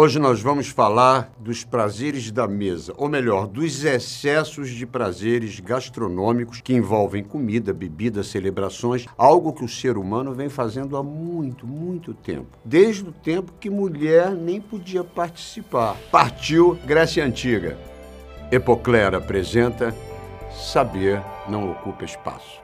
Hoje nós vamos falar dos prazeres da mesa, ou melhor, dos excessos de prazeres gastronômicos que envolvem comida, bebida, celebrações, algo que o ser humano vem fazendo há muito, muito tempo. Desde o tempo que mulher nem podia participar. Partiu Grécia Antiga. Epoclera apresenta Saber não ocupa espaço.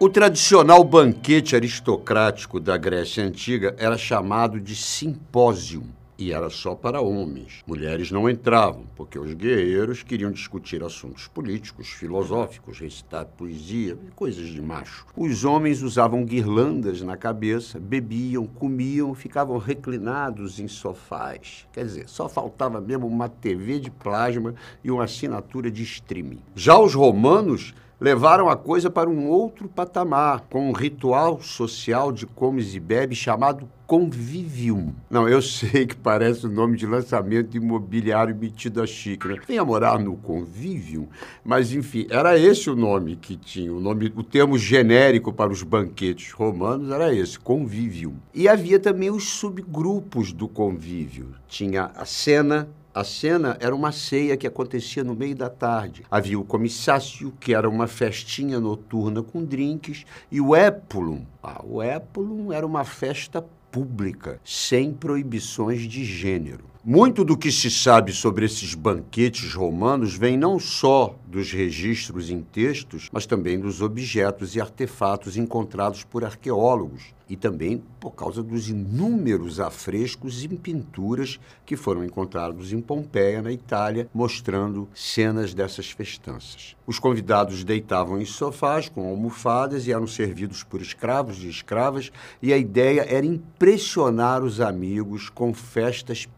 O tradicional banquete aristocrático da Grécia Antiga era chamado de simpósio e era só para homens. Mulheres não entravam, porque os guerreiros queriam discutir assuntos políticos, filosóficos, recitar poesia coisas de macho. Os homens usavam guirlandas na cabeça, bebiam, comiam, ficavam reclinados em sofás. Quer dizer, só faltava mesmo uma TV de plasma e uma assinatura de streaming. Já os romanos levaram a coisa para um outro patamar, com um ritual social de comes e bebes chamado Convivium. Não, eu sei que parece o nome de lançamento imobiliário metido a xícara. Venha morar no Convivium, mas enfim, era esse o nome que tinha, o nome, o termo genérico para os banquetes romanos era esse, Convivium. E havia também os subgrupos do convívio. Tinha a cena, a cena era uma ceia que acontecia no meio da tarde. Havia o comissácio, que era uma festinha noturna com drinks, e o épulum. Ah, o épulum era uma festa pública, sem proibições de gênero. Muito do que se sabe sobre esses banquetes romanos vem não só dos registros em textos, mas também dos objetos e artefatos encontrados por arqueólogos e também por causa dos inúmeros afrescos e pinturas que foram encontrados em Pompeia, na Itália, mostrando cenas dessas festanças. Os convidados deitavam em sofás com almofadas e eram servidos por escravos e escravas, e a ideia era impressionar os amigos com festas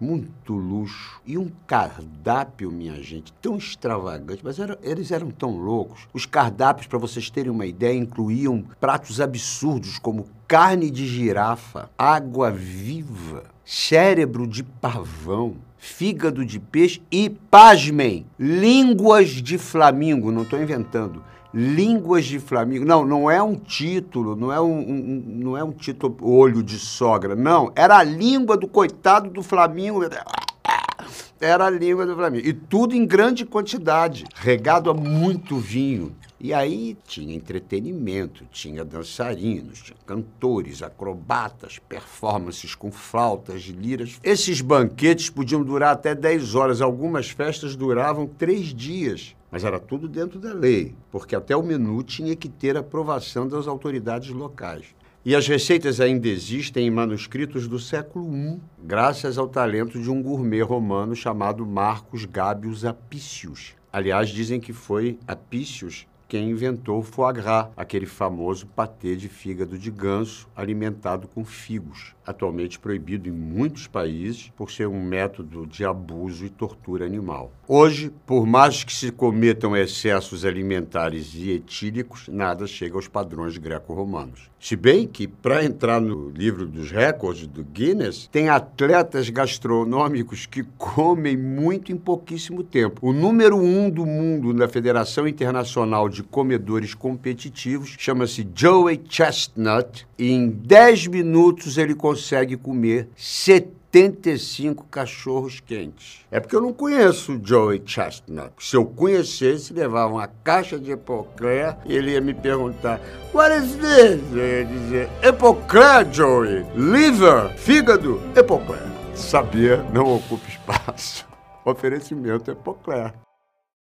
muito luxo e um cardápio, minha gente, tão extravagante, mas era, eles eram tão loucos. Os cardápios, para vocês terem uma ideia, incluíam pratos absurdos como carne de girafa, água viva, cérebro de pavão, fígado de peixe e, pasmem, línguas de flamingo. Não estou inventando. Línguas de Flamingo. Não, não é um título, não é um, um, não é um título olho de sogra. Não, era a língua do coitado do Flamingo. Era a língua do Flamengo. E tudo em grande quantidade, regado a muito vinho. E aí tinha entretenimento, tinha dançarinos, tinha cantores, acrobatas, performances com flautas, liras. Esses banquetes podiam durar até 10 horas, algumas festas duravam três dias. Mas era tudo dentro da lei, porque até o menu tinha que ter aprovação das autoridades locais. E as receitas ainda existem em manuscritos do século I, graças ao talento de um gourmet romano chamado Marcos Gabius Apicius. Aliás, dizem que foi Apicius quem inventou o foie gras, aquele famoso patê de fígado de ganso alimentado com figos, atualmente proibido em muitos países por ser um método de abuso e tortura animal. Hoje, por mais que se cometam excessos alimentares e etílicos, nada chega aos padrões greco-romanos. Se bem que, para entrar no livro dos recordes do Guinness, tem atletas gastronômicos que comem muito em pouquíssimo tempo. O número um do mundo na Federação Internacional de de comedores competitivos, chama-se Joey Chestnut, e em 10 minutos ele consegue comer 75 cachorros quentes. É porque eu não conheço o Joey Chestnut. Se eu conhecesse, levava uma caixa de epoclé e ele ia me perguntar: What is this? Eu ia dizer: Epoclé, Joey. Liver, fígado, epoclé. Saber não ocupa espaço. Oferecimento epoclé.